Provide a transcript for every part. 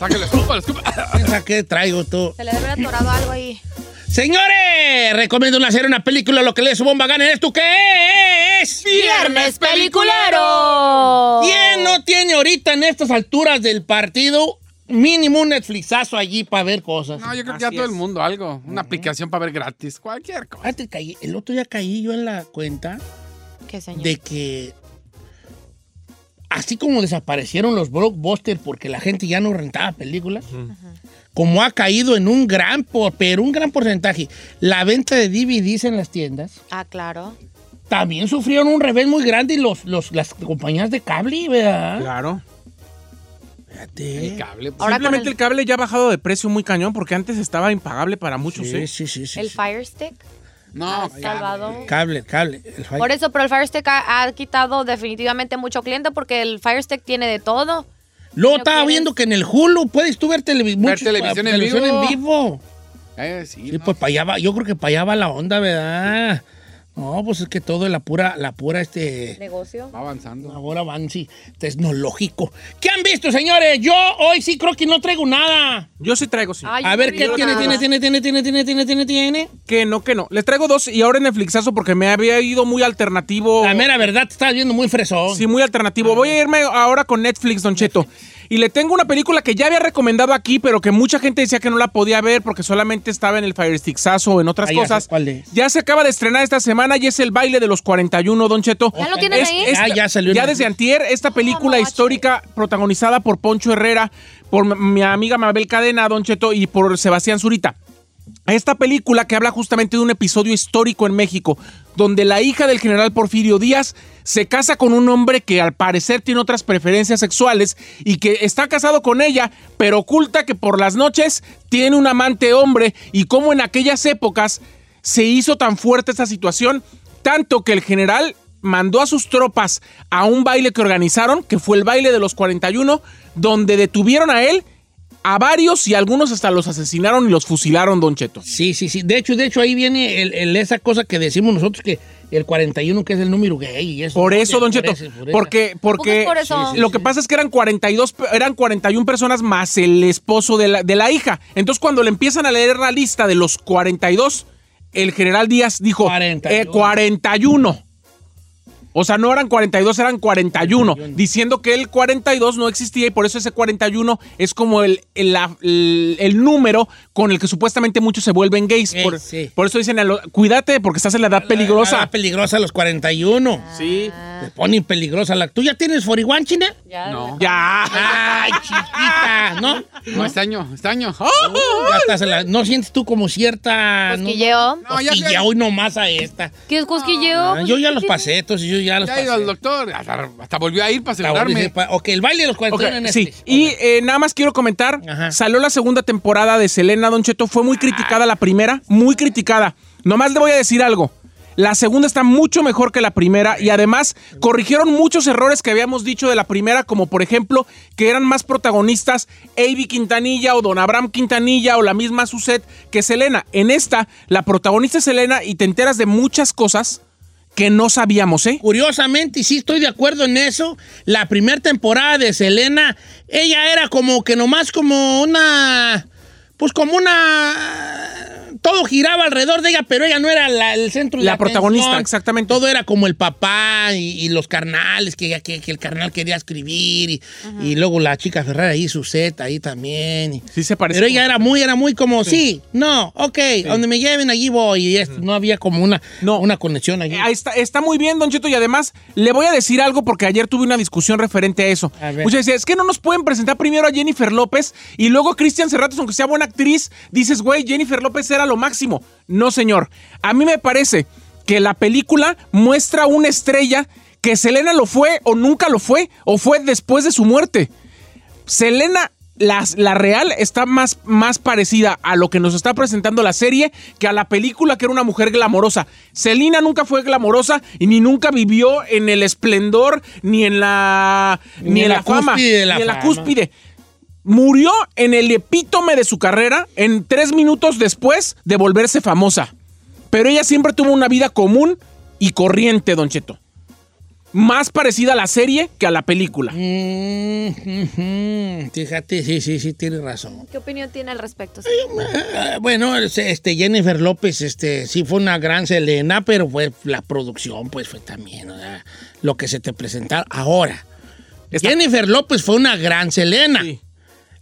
Sáquele, escupa, escupa. ¿Qué traigo tú? Se le debe haber atorado algo ahí. Señores, recomiendo una serie, una película, lo que le su bomba gana. ¿Esto qué es? ¡Viernes peliculero! ¿Quién no tiene ahorita en estas alturas del partido mínimo un Netflixazo allí para ver cosas? No, yo creo que ya todo el mundo algo. Una aplicación para ver gratis. Cualquier cosa. Caí- el otro día caí yo en la cuenta ¿Qué, señor? de que así como desaparecieron los blockbusters porque la gente ya no rentaba películas, como ha caído en un gran, por, pero un gran porcentaje, la venta de DVDs en las tiendas, Ah, claro. también sufrieron un revés muy grande y los, los, las compañías de cable, ¿verdad? Claro. Fíjate. El cable. pues, Ahora Simplemente el, el cable ya ha bajado de precio muy cañón porque antes estaba impagable para muchos, Sí, ¿eh? sí, sí, sí, el sí. Fire Stick No, ha cable. salvado. Cable, cable. el fi- Por eso, pero el Fire Stick ha, ha quitado definitivamente mucho cliente porque el Fire Stick tiene de todo. Luego ¿no estaba quieres? viendo que en el Hulu puedes tú ver, televi- muchos- televisión en televisión vivo. en vivo. Eh, sí, Sí, no. pues para allá va, yo creo que para allá va la onda, ¿verdad? No, pues es que todo es la pura, la pura, este, Negocio. Va avanzando. ahora avance tecnológico. ¿Qué han visto, señores? Yo hoy sí creo que no traigo nada. Yo sí traigo, sí. Ay, A ver, no ¿qué tiene, nada. tiene, tiene, tiene, tiene, tiene, tiene, tiene, tiene? Que no, que no. Les traigo dos y ahora en Netflixazo porque me había ido muy alternativo. La mera verdad, te estás viendo muy fresón. Sí, muy alternativo. Voy a irme ahora con Netflix, Don Cheto. Y le tengo una película que ya había recomendado aquí, pero que mucha gente decía que no la podía ver porque solamente estaba en el Fire Sticksazo o en otras Ah, ya sé cosas. cuál es. Ya se acaba de estrenar esta semana y es el baile de los 41, Don Cheto. ¿Ya lo tienes ahí? Ah, ya salió Ya desde antier, esta película no, histórica protagonizada por Poncho Herrera, por mi amiga Mabel Cadena, Don Cheto, y por Sebastián Zurita. Esta película que habla justamente de un episodio histórico en México, donde la hija del general Porfirio Díaz se casa con un hombre que al parecer tiene otras preferencias sexuales y que está casado con ella, pero oculta que por las noches tiene un amante hombre y cómo en aquellas épocas se hizo tan fuerte esta situación, tanto que el general mandó a sus tropas a un baile que organizaron, que fue el baile de los 41, donde detuvieron a él, a varios y algunos hasta los asesinaron y los fusilaron, Don Cheto. Sí, sí, sí. De hecho, de hecho ahí viene el- el- esa cosa que decimos nosotros que el 41 que es el número gay. y eso. Por eso, Don Por Cheto, eso, por eso. porque, porque por eso? Sí, sí, lo sí. que pasa es que eran 42, pe- eran 41 personas más el esposo de la, de la hija. Entonces, cuando le empiezan a leer la lista de los 42, el general Díaz dijo 41. eh, 41. O sea, no eran 42, eran 41, diciendo que el 42 no existía y por eso ese 41 es como el, el, la- el- el número con el que supuestamente muchos se vuelven gays. Gay, por, sí. por eso dicen, cuídate porque estás en la edad peligrosa. Ah, peligrosa los 41. Sí. Te ponen peligrosa la. ¿Tú ya tienes 41, China? Ya, No. Ya. Ay, chiquita, ¿no? No, este año, este año. Ya estás en la- ¿No sientes tú como cierta. no? Cosquilleo. No, ya- Cosquilleo hoy nomás a esta. ¿Qué es cosquilleo? Ah, yo ya los pasé, entonces yo ya los Ya ha ido al doctor. Hasta, hasta volvió a ir para pa- Ok, el baile de los 41 en Ok, sí, y eh, nada más quiero comentar, Ajá. salió la segunda temporada de Selena Don Cheto, fue muy criticada la primera, muy criticada. Nomás le voy a decir algo. La segunda está mucho mejor que la primera y además corrigieron muchos errores que habíamos dicho de la primera, como por ejemplo que eran más protagonistas Avi Quintanilla o Don Abraham Quintanilla o la misma Suset que Selena. En esta, la protagonista es Selena y te enteras de muchas cosas que no sabíamos, ¿eh? Curiosamente, y sí estoy de acuerdo en eso, la primera temporada de Selena, ella era como que nomás como una, pues como una, todo giraba alrededor de ella, pero ella no era la- el centro de La atención. protagonista, exactamente. Todo era como el papá y, y los carnales, que, que, que el carnal quería escribir, y, y luego la chica Ferrari ahí, su set ahí también. y- Sí se parece. pero ella era muy, era muy como, sí, no, ok, donde me lleven allí voy, y esto, no había como una, No. una conexión allí. Eh, Ahí está, está muy bien, Don Cheto, y además le voy a decir algo porque ayer tuve una discusión referente a eso. A ver. Muchas decían, es que no nos pueden presentar primero a Jennifer López y luego a Cristian Serratos, aunque sea buena actriz, dices, güey, Jennifer López era lo máximo. No, señor. A mí me parece que la película muestra una estrella que Selena lo fue o nunca lo fue o fue después de su muerte. Selena las- la real está más, más parecida a lo que nos está presentando la serie que a la película que era una mujer glamorosa. Selina nunca fue glamorosa y ni nunca vivió en el esplendor ni en la ni, en la, fama la ni en la fama. cúspide. Murió en el epítome de su carrera en tres minutos después de volverse famosa. Pero ella siempre tuvo una vida común y corriente, Don Cheto. Más parecida a la serie que a la película. Mm. Fíjate, sí, sí, sí, tienes razón. ¿Qué opinión tiene al respecto? Ah, Bueno, este Jennifer López, este, sí fue una gran Selena, pero fue la producción, pues fue también, o sea, lo que se te presentaron. Ahora, Está- Jennifer López fue una gran Selena. Sí.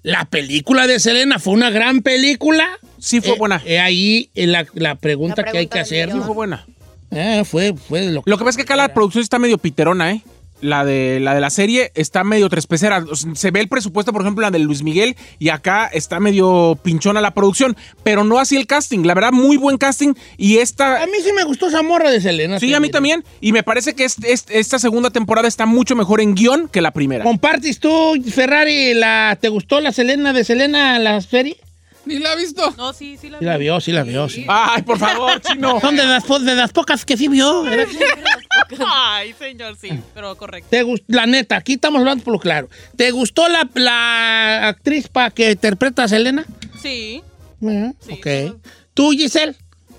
La película de Selena fue una gran película. Sí fue Eh, buena. eh, ahí eh, la, la pregunta La que hay que hacer. Sí, fue buena. Eh, fue, fue lo que. Lo que pasa es que acá la producción está medio piterona, ¿eh? La de, la de la serie está medio trespecera. Se ve el presupuesto, por ejemplo, la de Luis Miguel, y acá está medio pinchona la producción, pero no así el casting. La verdad, muy buen casting. Y esta. A mí sí me gustó esa morra de Selena. Sí, a mí también. Y me parece que este- este- esta segunda temporada está mucho mejor en guion que la primera. ¿Compartes tú, Ferrari, la, ¿te gustó la Selena de Selena, la serie? Ni la ha visto. No, sí, sí la Sí la vio, sí la vio, sí. Ay, por favor, chino. Son de las, po- de las pocas que sí vio. Ay, señor, sí, pero correcto. ¿Te la neta, aquí estamos hablando por lo claro. ¿Te gustó la, la actriz para que interpreta a Selena? Sí. Ujú, Sí, ok. ¿Tú, Giselle?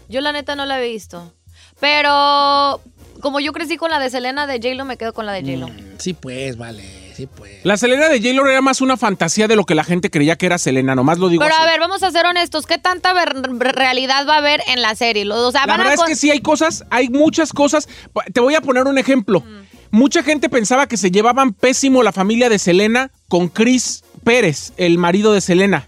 Yo la neta no la he visto. Pero como yo crecí con la de Selena de J-Lo, me quedo con la de J-Lo. Mm, Sí, pues, vale, sí, pues. La Selena de J-Lo era más una fantasía de lo que la gente creía que era Selena, nomás lo digo Pero así. a ver, vamos a ser honestos. ¿Qué tanta ver- realidad va a haber en la serie? Lo- O sea, La verdad es que sí hay cosas, hay muchas cosas. Te voy a poner un ejemplo. Mucha gente pensaba que se llevaban pésimo la familia de Selena con Chris Pérez, el marido de Selena.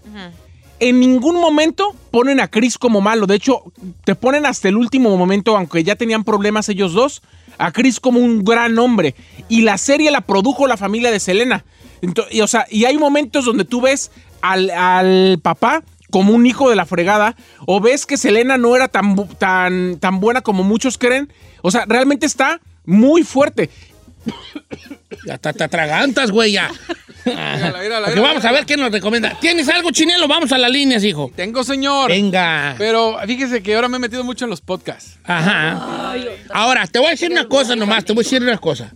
En ningún momento ponen a Chris como malo. De hecho, te ponen hasta el último momento, aunque ya tenían problemas ellos dos, a Chris como un gran hombre. Y la serie la produjo la familia de Selena. Ento- y, o sea, y hay momentos donde tú ves al, al papá como un hijo de la fregada, o ves que Selena no era tan, tan, tan buena como muchos creen. O sea, realmente está muy fuerte. Ya te, te atragantas, güey, ya. Mírala, mírala. vamos a ver qué nos recomienda. ¿Tienes algo, Chinelo? Vamos a las líneas, hijo. Tengo, señor. Venga. Pero fíjese que ahora me he metido mucho en los podcasts. Ajá. Ahora, te voy a decir una cosa nomás, te voy a decir una cosa.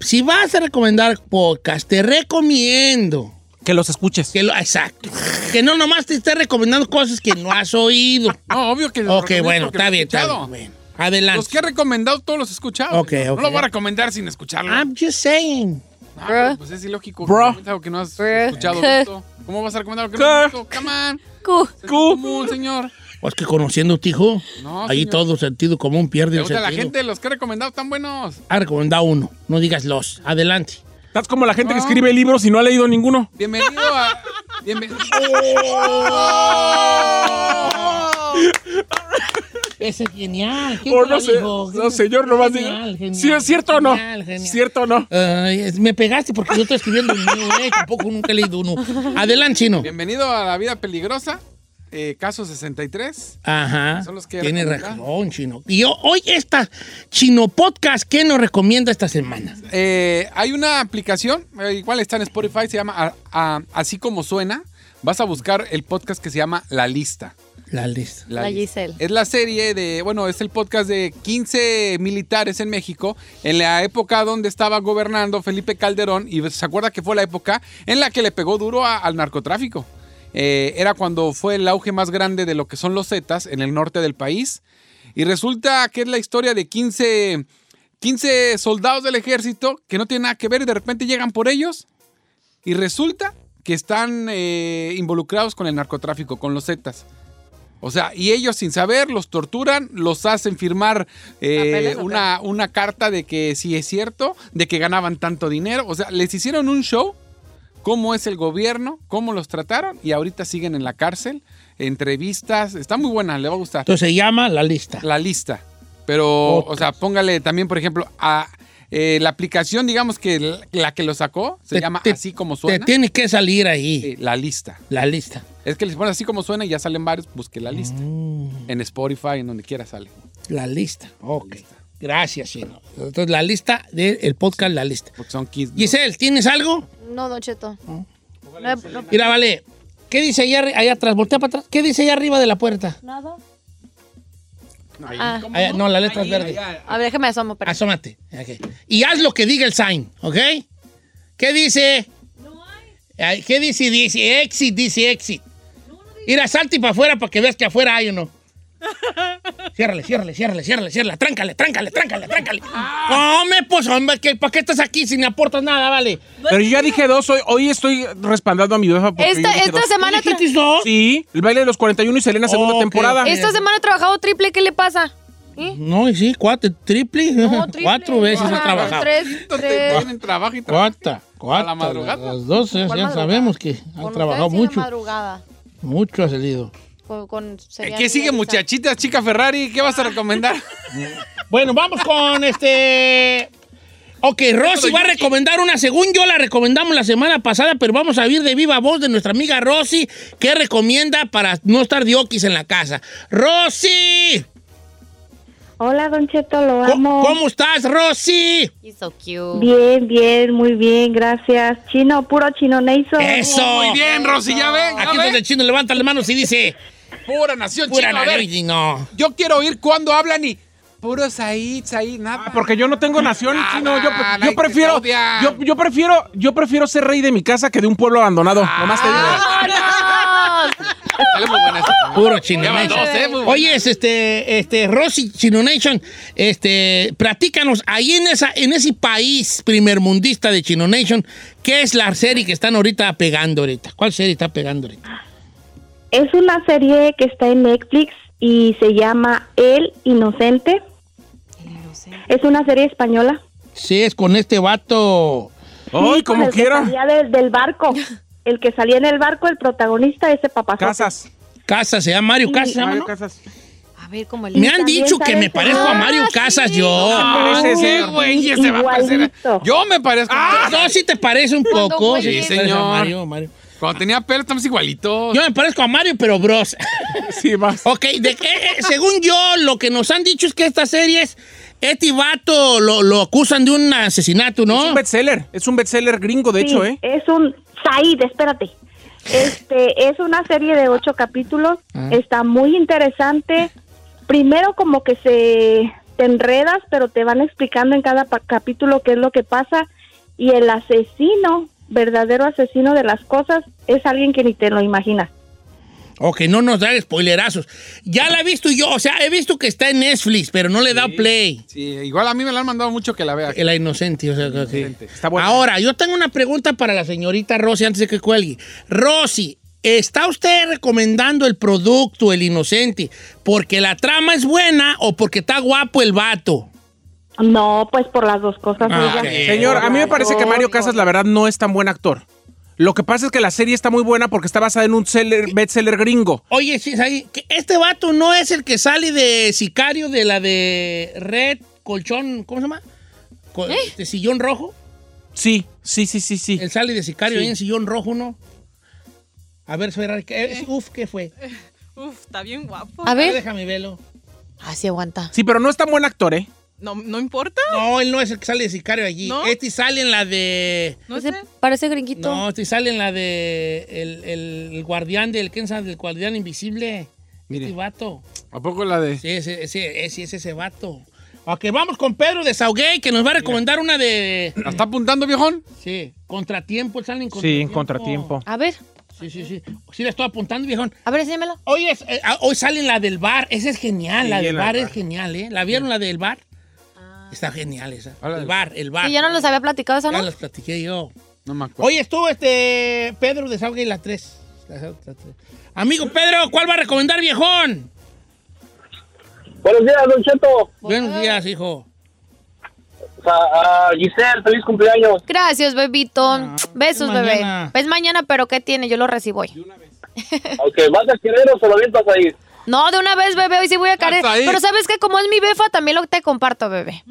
Si vas a recomendar podcast, te recomiendo Que los escuches. que lo... Exacto. Que no nomás te esté recomendando cosas que no has oído. No, obvio que. Ok, bueno, está bien, está bien. Bueno, adelante. Los que he recomendado todos los he escuchado. Ok, señor. ok. No lo voy a recomendar sin escucharlo. I'm just saying. Ah, pero pues es ilógico. Bro. que que no has Bro. escuchado. visto. ¿Cómo vas a recomendar algo que no has visto? Come on. Cu- Es común, señor. Pues que conociendo a tu hijo, No, ahí señor. todo sentido común pierde el gusta la sentido. gente, los que he recomendado están buenos. Ha recomendado uno, no digas los. Adelante. Estás como la gente que escribe libros y no ha leído ninguno. Bienvenido a. Bienvenido. Ese es genial. ¿Quién Oh, no sé, no, señor, nomás genial. ¿Sí es cierto o no? Genial, genial. ¿Cierto o no? Me pegaste porque yo estoy escribiendo un mío, eh. Tampoco nunca he leído uno. Adelante, chino. Bienvenido a la vida peligrosa. eh, caso 63. Ajá. Son los que Tiene razón, chino. Y hoy esta Chino Podcast, ¿qué nos recomienda esta semana? Eh, hay una aplicación, eh, igual está en Spotify, se llama a- a- Así como suena. Vas a buscar el podcast que se llama La Lista. La lista. La. Giselle. Es la serie de, bueno, es el podcast de 15 militares en México, en la época donde estaba gobernando Felipe Calderón, y se acuerda que fue la época en la que le pegó duro a- al narcotráfico. Eh, era cuando fue el auge más grande de lo que son los Zetas en el norte del país. Y resulta que es la historia de 15, 15 soldados del ejército que no tienen nada que ver y de repente llegan por ellos y resulta que están eh, involucrados con el narcotráfico, con los Zetas. O sea, y ellos sin saber los torturan, los hacen firmar eh, una, una carta de que sí es cierto, de que ganaban tanto dinero. O sea, les hicieron un show, cómo es el gobierno, cómo los trataron y ahorita siguen en la cárcel, entrevistas. Está muy buena, le va a gustar. Entonces se llama La Lista. La lista. Pero, o sea, póngale también, por ejemplo, a eh, la aplicación, digamos que la, la que lo sacó, se Te- llama te- así como Te suena. tiene que salir ahí. Sí, la lista. La lista. Es que les pones así como suena y ya salen varios, busque la lista. Mm. En Spotify, en donde quiera sale. La lista. Ok. Gracias, Chino. Entonces, la lista del podcast La Lista. Porque son kids. Giselle, ¿tienes algo? No, Don Cheto. No, no, Mira, vale. ¿Qué dice allá, allá atrás? Voltea para atrás. ¿Qué dice allá arriba de la puerta? nada. Ahí. Ah, Allá- no, la letra es verde. Allá. a ver, déjame asomo. pero- Asómate. Ok. Y haz lo que diga el sign, ¿ok? ¿Qué dice? Ay, ¿Qué dice? Dice exit, dice exit. Mira, salte para afuera para que veas que afuera hay uno. Ciérrale, ciérrale, ciérrale, ciérrale, ciérrale. Tráncale, tráncale, tráncale, tráncale. Hombre, pues, hombre, ¿qué- ¿para qué estás aquí si me aportas nada, vale? Pero yo ya dije dos, hoy, hoy estoy respaldando a mi befa porque Esta, dije esta dos. semana. tra- ¿Dijiste dos? Sí, el baile de los 41 y Selena segunda temporada. Esta semana he trabajado triple, ¿qué le pasa? ¿Eh? No, y sí, cuatro, triple. No, triple. Cuatro veces ha trabajado. Tres, tres. trabajo y trabajo. Cuatro. A la madrugada. Las dos, ya, sabemos que han trabajado mucho. madrugada. Mucho ha salido. Con, ¿Qué sigue, Elisa. muchachitas, chica Ferrari? ¿Qué vas a recomendar? Bueno, vamos con este. Ok, Rosy va a recomendar una, según yo la recomendamos la semana pasada, pero vamos a oír de viva voz de nuestra amiga Rosy, que recomienda para no estar diokis en la casa. ¡Rosy! Hola, Don Cheto, lo ¿Cómo, amo. cómo estás, Rosy? He's so cute. Bien, bien, muy bien, gracias. Chino, puro chino Nation. ¡Eso! Muy bien, Rosy, ya ven, Aquí donde el chino levanta las manos y dice: Pura nación Pura chino. A ver, yo quiero oír cuando hablan y... Puro Said, Said, nada. Ah, Porque yo no tengo nación, Nada, chino. Yo, prefiero, yo, yo prefiero, yo prefiero ser rey de mi casa que de un pueblo abandonado. Nomás te digo. ¡Vámonos! Sale muy buena esta. Puro Chino Nation. ¿eh? Oye, es este, este, Rosy Chino Nation, este, platícanos, ahí en, esa, en ese país primermundista de Chino Nation, ¿qué es la serie que están ahorita pegando ahorita? ¿Cuál serie está pegando ahorita? Es una serie que está en Netflix y se llama El Inocente. Es una serie española. Sí, es con este vato. Ay, Sí, como quiera. del, del barco. El que salía en el barco, el protagonista, ese papá. Casas. Casas, se llama Mario Sí, Casas. ¿se llama, Mario no? Casas. A ver, cómo el. Me han dicho que me parezco a señor. Mario Ah, Casas sí. yo. parece Sí, ser. güey, ese va a parecer. Yo me parezco. No, sí te parece un poco. Sí, señor. Mario, Mario. Cuando tenía pelo estamos igualitos. Yo me parezco a Mario, pero bros. Sí, más. Ok, de que, según yo, lo que nos han dicho es que esta serie es. Este vato lo, lo acusan de un asesinato, Es ¿no? un bestseller. Es un bestseller gringo, de Sí, hecho, ¿eh? Es un Said, espérate. Este es una serie de ocho capítulos. Ah. Está muy interesante. Primero como que se te enredas, pero te van explicando en cada capítulo qué es lo que pasa y el asesino, verdadero asesino de las cosas, es alguien que ni te lo imaginas. Ok, no nos da spoilerazos. Ya la he visto yo, o sea, he visto que está en Netflix, pero no le he dado play. Sí, igual a mí me la han mandado mucho que la vea. La inocente, o sea, que- Inocente. Está buena. Ahora, yo tengo una pregunta para la señorita Rosy antes de que cuelgue. Rosy, ¿está usted recomendando el producto, el inocente, porque la trama es buena o porque está guapo el vato? No, pues por las dos cosas. Ah, ok. Señor, a mí me parece que Mario Casas, la verdad, no es tan buen actor. Lo que pasa es que la serie está muy buena porque está basada en un seller- bestseller gringo. Oye, sí, ahí, que este vato no es el que sale de sicario de la de Red Colchón, ¿cómo se llama? Co- De sillón rojo. Sí, sí, sí, sí, sí. Él sale de sicario Sí. ahí en sillón rojo, ¿no? A ver, Ferrari, ¿qué es? Uf, ¿qué fue? Uf, está bien guapo. A ver. Déjame verlo. Así aguanta. Sí, pero no es tan buen actor, ¿eh? No, no importa. No, él no es el que sale de sicario allí. ¿No? Este sale en la de. No sé. parece gringuito. No, este sale en la de. El, el- el guardián del. ¿Quién sabe? Del guardián invisible. Mire. Este vato. ¿A poco la de.? Sí, ese, ese, ese, es ese vato. Ok, vamos con Pedro de Sauguey, que nos va a recomendar una de. ¿La está apuntando, viejón? Sí, contratiempo, salen en Sí, en contratiempo. A ver, Sí, sí, sí. Sí, la estoy apuntando, viejón. a ver, enséñamelo. Hoy, es, eh, ah, hoy sale la del bar. Esa es genial. Sí, la del bar es genial, ¿eh? ¿La vieron la del bar? Está genial esa. El bar, el bar. Sí, ya no los había platicado eso, Ya ¿no? las platiqué yo. No me acuerdo. Oye, estuvo este Pedro de Sauguey la 3. Amigo Pedro, ¿cuál va a recomendar, viejón? Buenos días, Don Cheto. Buenos días, hijo. A Giselle, feliz cumpleaños. Gracias, bebito. Besos, es bebé. mañana. Es mañana, pero ¿qué tiene? Yo lo recibo hoy. Ok, ¿vas a querer o se lo avientas ahí? No, de una vez, bebé, hoy sí voy a caer. Pero sabes que como es mi befa, también lo te comparto, bebé.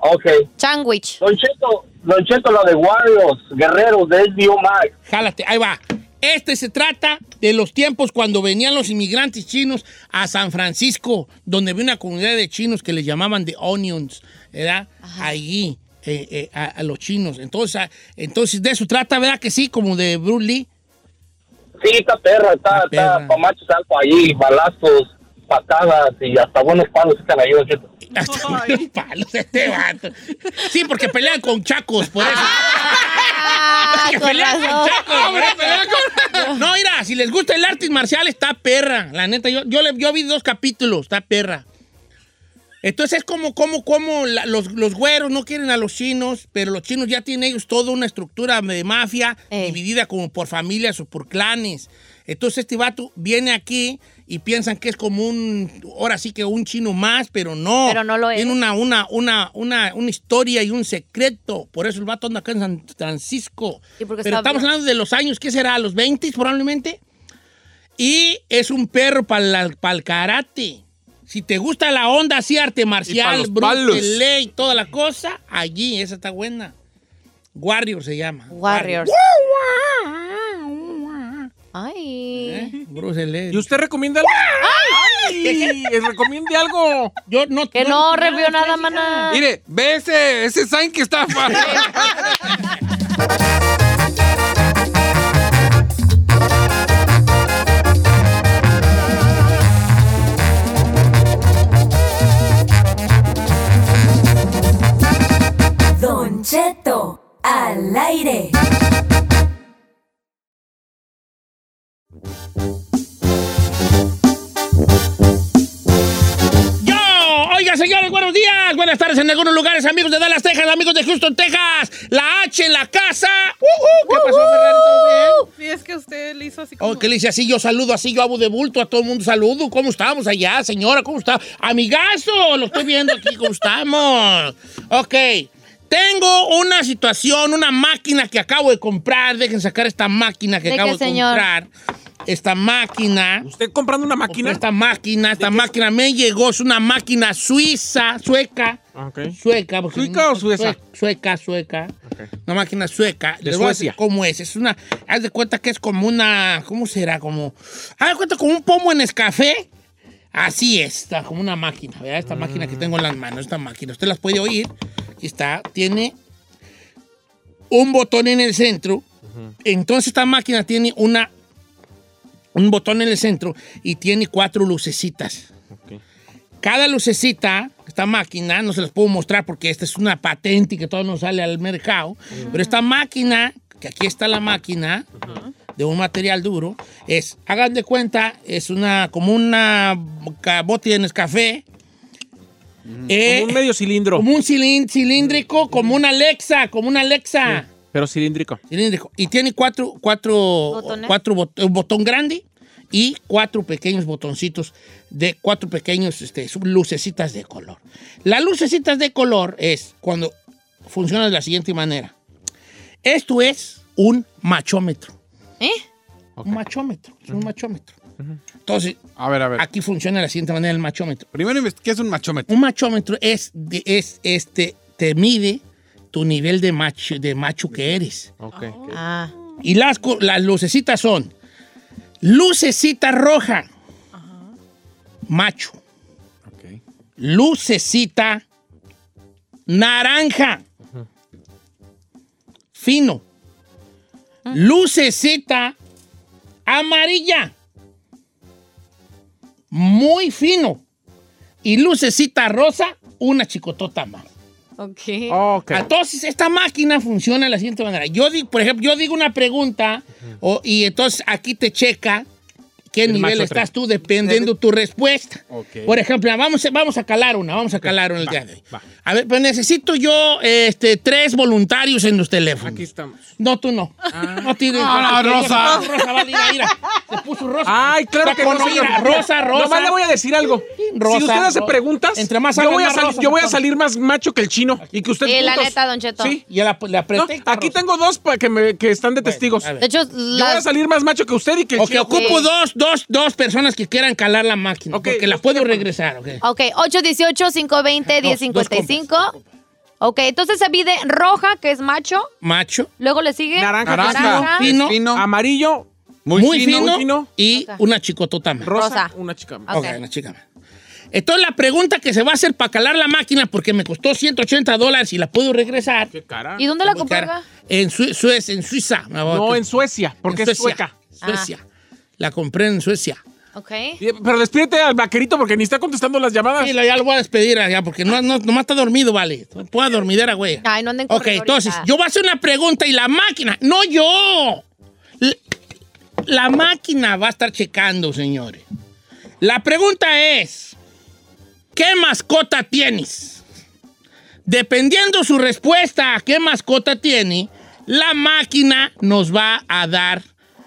Ok. Sandwich. Don Cheto, Don Cheto, la de Warriors, Guerreros de HBO Max. Jálate, ahí va. Este se trata de los tiempos cuando venían los inmigrantes chinos a San Francisco, donde había una comunidad de chinos que les llamaban The Onions, ¿verdad? Allí. eh, eh, a, a los chinos. Entonces, entonces, de eso trata, ¿verdad que sí? Como de Bruce Lee. Sí, está perra, está, Está perra. está machos algo ahí, balazos, patadas y hasta buenos palos están ahí, Cheto. Hasta unos palos este vato. Sí, porque pelean con chacos, por eso. Ah, pelean con chacos, eso pelean con- No, mira, si les gusta el arte marcial, está perra. La neta, yo, yo, le- yo vi dos capítulos, está perra. Entonces es como, como, como la- los, los güeros no quieren a los chinos, pero los chinos ya tienen ellos toda una estructura de mafia dividida como por familias o por clanes. Entonces este vato viene aquí y piensan que es como un, ahora sí que un chino más, pero no. Pero no lo es. Tiene una, una, una, una, una historia y un secreto. Por eso el vato anda acá en San Francisco. Porque Pero estamos bien. hablando de los años, ¿qué será? ¿Los 20 probablemente? Y es un perro para el karate. Si te gusta la onda así, arte marcial, los Bruce palos. Lee y toda la cosa, allí, esa está buena. Warrior se llama. Warriors. Ay. ¿Eh? Bruce Lee. ¿Y usted recomienda algo? ¡Ay! ¡Recomiende algo! Yo no, Que no revió nada, maná. Mire, ve ese, ese sign que está. Cheto, al aire. ¡Yo! Oiga, señores, buenos días. Buenas tardes en algunos lugares, amigos de Dallas, Texas, amigos de Houston, Texas. La H en la casa. ¿Qué pasó, Ferrari? ¿Todo bien? Sí, es que usted le hizo así como... Oh, que le dice así, yo saludo, así yo hago de bulto, a todo el mundo saludo. ¿Cómo estamos allá, señora? ¿Cómo está? Amigazo, lo estoy viendo aquí, ¿cómo estamos? Ok, tengo una situación, una máquina que acabo de comprar. Dejen sacar esta máquina que ¿De acabo qué, de señor? comprar. Esta máquina. ¿Usted comprando una máquina? Esta máquina, esta máquina me llegó, es una máquina suiza, sueca. Ok. Sueca. porque- ¿Suica o sueza? Sueca, sueca. Una máquina sueca. De Les voy a decir Suecia. ¿Cómo es? Es una. Haz de cuenta que es como una. ¿Cómo será? Como. Haz de cuenta como un pomo en escafé. Así es, está como una máquina. ¿verdad? Esta máquina que tengo en las manos, esta máquina. Usted las puede oír. Aquí está. Tiene un botón en el centro. Entonces esta máquina tiene una. Un botón en el centro y tiene cuatro lucecitas. Cada lucecita, esta máquina, no se las puedo mostrar porque esta es una patente y que todo no sale al mercado, pero esta máquina, que aquí está la máquina de un material duro, es, hagan de cuenta, es una, como una botella de Nescafé. eh, Como un medio cilindro. como un cilín- cilíndrico, como una Alexa, como una Alexa. Pero cilíndrico. Cilíndrico. Y tiene cuatro, cuatro, ¿Botones? cuatro bot- un botón grande y cuatro pequeños botoncitos de cuatro pequeños este, lucecitas de color. Las lucecitas de color es cuando funciona de la siguiente manera. Esto es un machómetro. ¿Eh? Un machómetro. Es un machómetro. Entonces, A ver, a ver. aquí funciona de la siguiente manera el machómetro. Primero, ¿qué es un machómetro? Un machómetro es, de- es este, te mide tu nivel de macho, de macho que eres. Ok. Ah. Y las, co- las lucecitas son lucecita roja, macho, Ok. lucecita naranja, fino, lucecita amarilla, muy fino, y lucecita rosa, una chicotota más. Ok. Ok. Entonces, esta máquina funciona de la siguiente manera. Yo digo, por ejemplo, yo digo una pregunta o- y entonces aquí te checa qué El nivel estás tú dependiendo tu respuesta. Por ejemplo, vamos, a- vamos a calar una, vamos a calar una el día de hoy. va. A ver, pues necesito yo este, tres voluntarios en los teléfonos. Aquí estamos. No, tú no. No tienes. Ah, no, Rosa. Rosa, va, mira, mira. Se puso rosa. Ay, claro Está que no, mira, Rosa, rosa. Nomás le voy a decir algo. Rosa, si usted hace preguntas, entre más yo voy, a salir, yo voy a salir más macho que el chino. Y que usted Sí, la neta, Don Cheto. Sí. Y la, la No, apreté. aquí Rosa. tengo dos para que, me, que están de testigos. a ver. De hecho, Yo voy a salir más macho que usted y que el Ok, chino. ocupo Sí. dos, dos, dos personas que quieran calar la máquina. Ok, porque la puedo regresar, ok. Ok, 818-520-1055. Ok, entonces se pide roja, que es macho. Macho, Luego le sigue Naranja, Naranja. Fino. Fino. Amarillo, Muy, muy, fino. fino, muy fino. y una chicotota más. rosa, Rosa. una chica más. Ok. Ok, una chica más. Entonces la pregunta que se va a hacer para calar la máquina, porque me costó 180 dólares y la puedo regresar. Qué cara. ¿Y dónde la acá? En, Sue- en Suiza. No, en Suecia, porque En es sueca. Suecia. La compré en Suecia. Ok. Y- Pero despídete al vaquerito porque ni está contestando las llamadas. Sí, la- ya lo voy a despedir ya, porque no, no, nomás está dormido, vale. Pueda dormidera, güey. Ay, no anden Ok, corriendo entonces, ahorita. yo voy a hacer una pregunta y la máquina, no yo. L- La máquina va a estar checando, señores. La pregunta es, ¿qué mascota tienes? Dependiendo su respuesta a qué mascota tiene, la máquina nos va a dar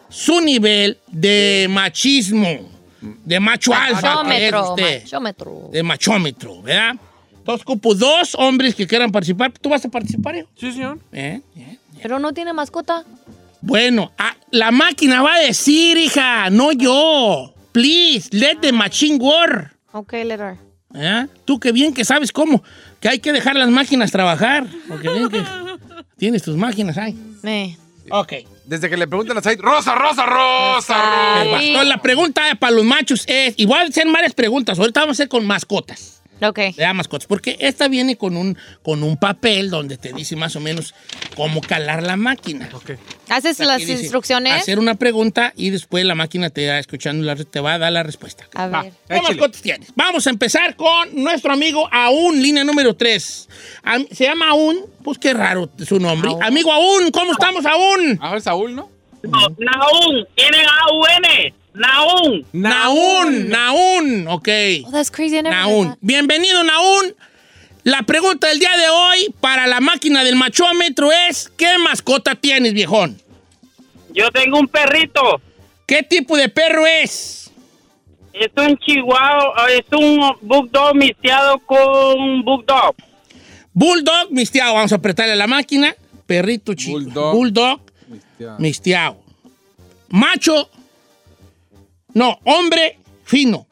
su nivel de machismo, de macho alfa. es Machómetro, de machómetro, ¿verdad? Entonces ocupo dos hombres que quieran participar. ¿Tú vas a participar, hijo? Sí, señor. Bien, bien. Pero no tiene mascota. Bueno, ah, la máquina va a decir, hija, no yo. Please, let the machine work. Ok, letter. ¿Eh? Tú que bien que sabes cómo, que hay que dejar las máquinas trabajar. Porque bien que tienes tus máquinas ahí. Eh. Ok. Desde que le preguntan a Said, Rosa, Rosa, Rosa. Ay. Entonces, la pregunta para los machos es, y voy a hacer varias preguntas, ahorita vamos a hacer con mascotas. Ok. de mascotas, porque esta viene con un, con un papel donde te dice más o menos cómo calar la máquina. Ok. ¿Haces las dice, instrucciones? Hacer una pregunta y después la máquina te va escuchando, la, te va a dar la respuesta. A ver. ¿Qué mascotas tienes? Vamos a empezar con nuestro amigo Aún, línea número 3. Se llama Aún, pues qué raro su nombre. Aún. Amigo Aún, ¿cómo estamos Aún? A ver, Saúl, ¿no? Naún, N-A-U-N, Naún. Naún, Naún, ok. Oh, that's crazy. I never Naún. that. Bienvenido, Naún. La pregunta del día de hoy para la máquina del machómetro es, ¿qué mascota tienes, viejón? Yo tengo un perrito. ¿Qué tipo de perro es? Es un chihuahua, es un bulldog mixteado con bulldog. Bulldog mixteado. Vamos a apretarle a la máquina. Perrito chico. Bulldog. Bulldog. Macho. No, hombre fino.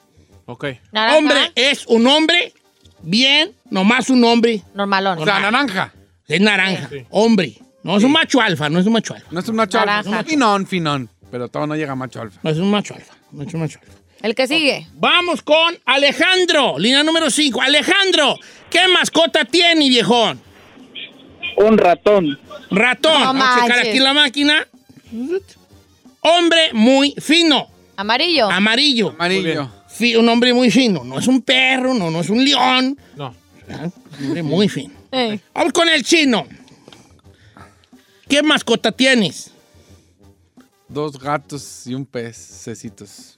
Ok. Naranja. Hombre es un hombre bien, nomás un hombre. Normalón. O sea, naranja. Es naranja. Hombre. No es un macho alfa, no es un macho alfa. No es un macho alfa. Naranja. Es un Finón, finón. Pero todo no llega a macho alfa. No es un macho alfa. No es un macho alfa. El que sigue. Vamos con Alejandro, línea número 5. Alejandro, ¿qué mascota tiene, viejón? Un ratón. Ratón. No Vamos a checar aquí la máquina. Hombre muy fino, Amarillo. amarillo. Amarillo. Fi- un hombre muy fino. No es un perro, no, no es un león. No. ¿verdad? Un hombre muy fino. Eh. Vamos con el chino. ¿Qué mascota tienes? Dos gatos y un pez, cecitos.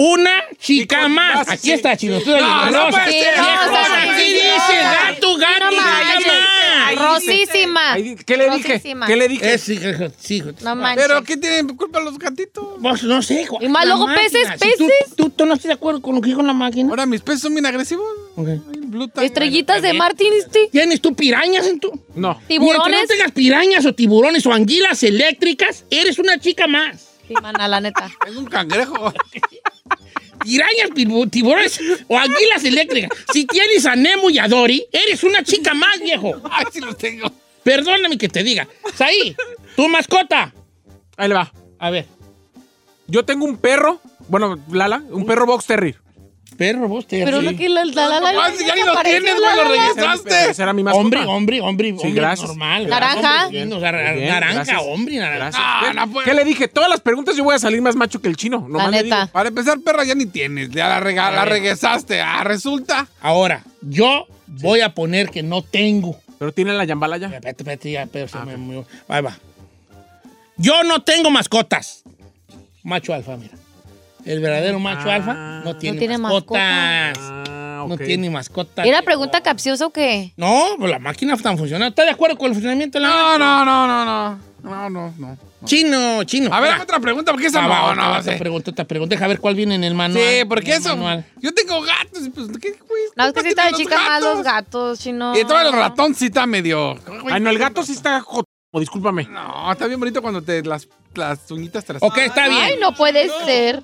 Una chica más. Aquí sí. está, chino. Tú No, no puede ser. Aquí dice gato, gato, No más. Rosísima. ¿Qué le dije? Rosísima. ¿Qué le dije? Es, sí, sí, hijo. No manches. ¿Pero qué tienen culpa los gatitos? Vos no sé. Juan, Y más luego peces, máquina. Si tú- peces. tú, tú no estás de acuerdo con lo que dijo la máquina? Ahora mis peces son bien agresivos. Estrellitas de Martin, este. ¿Tienes tú pirañas en tu...? No. Mientras no Tiburones. tengas pirañas o tiburones o anguilas eléctricas, eres una chica más. Sí, mana, la neta. Es un cangrejo. Pirañas, tibu- tiburones o anguilas eléctricas. Si tienes a Nemo y a Dory, eres una chica más, viejo. Ay, sí los tengo. Perdóname que te diga. Saí, tu mascota. Ahí le va. A ver, Yo tengo un perro, bueno, Lala, un perro box terrier. Perro, vos te Pero no que la, la, la, la, Ah, si ya ni lo tienes, la, güey, lo la, la. registraste. Esa era mi mascota. Hombre, hombre, hombre, hombre gracias. normal. Naranja. Hombre, bien, o sea, Muy bien, naranja, gracias. hombre, naranja. Ah, ¿Qué- no puede- ¿Qué le dije? Todas las preguntas yo voy a salir más macho que el chino. La le neta. digo. Para empezar, perra, ya ni tienes. Ya la, rega la reguesaste. Ah, resulta. Ahora, yo voy a poner que no tengo. Pero tiene la yambalaya. Espérate, espérate, ya, pero se Ah, me- Ahí va. Yo no tengo mascotas. Macho alfa, mira. El verdadero macho Ah. alfa no tiene, tiene mascotas. Ah, No ok. tiene mascotas. ¿Era viejo. pregunta capciosa o qué? No, pues la máquina está funcionando. ¿Estás de acuerdo con el funcionamiento de la No, máquina? no, no, no, no. No, no, no. Chino, chino. A ver, mira. otra pregunta, porque esa Ah, no, no, sé. pregunta, otra pregunta. Deja ver cuál viene en el manual. Sí, porque eso. manual. Yo tengo gatos. y Pues, ¿qué, güey? No, es que sí está de chica más los gatos. chino. Y todo el ratón sí está medio. Ay, no, el gato sí está joto. Discúlpame. No, está bien bonito cuando te las, las uñitas te las. Ok, está bien. Ay, no puede ser.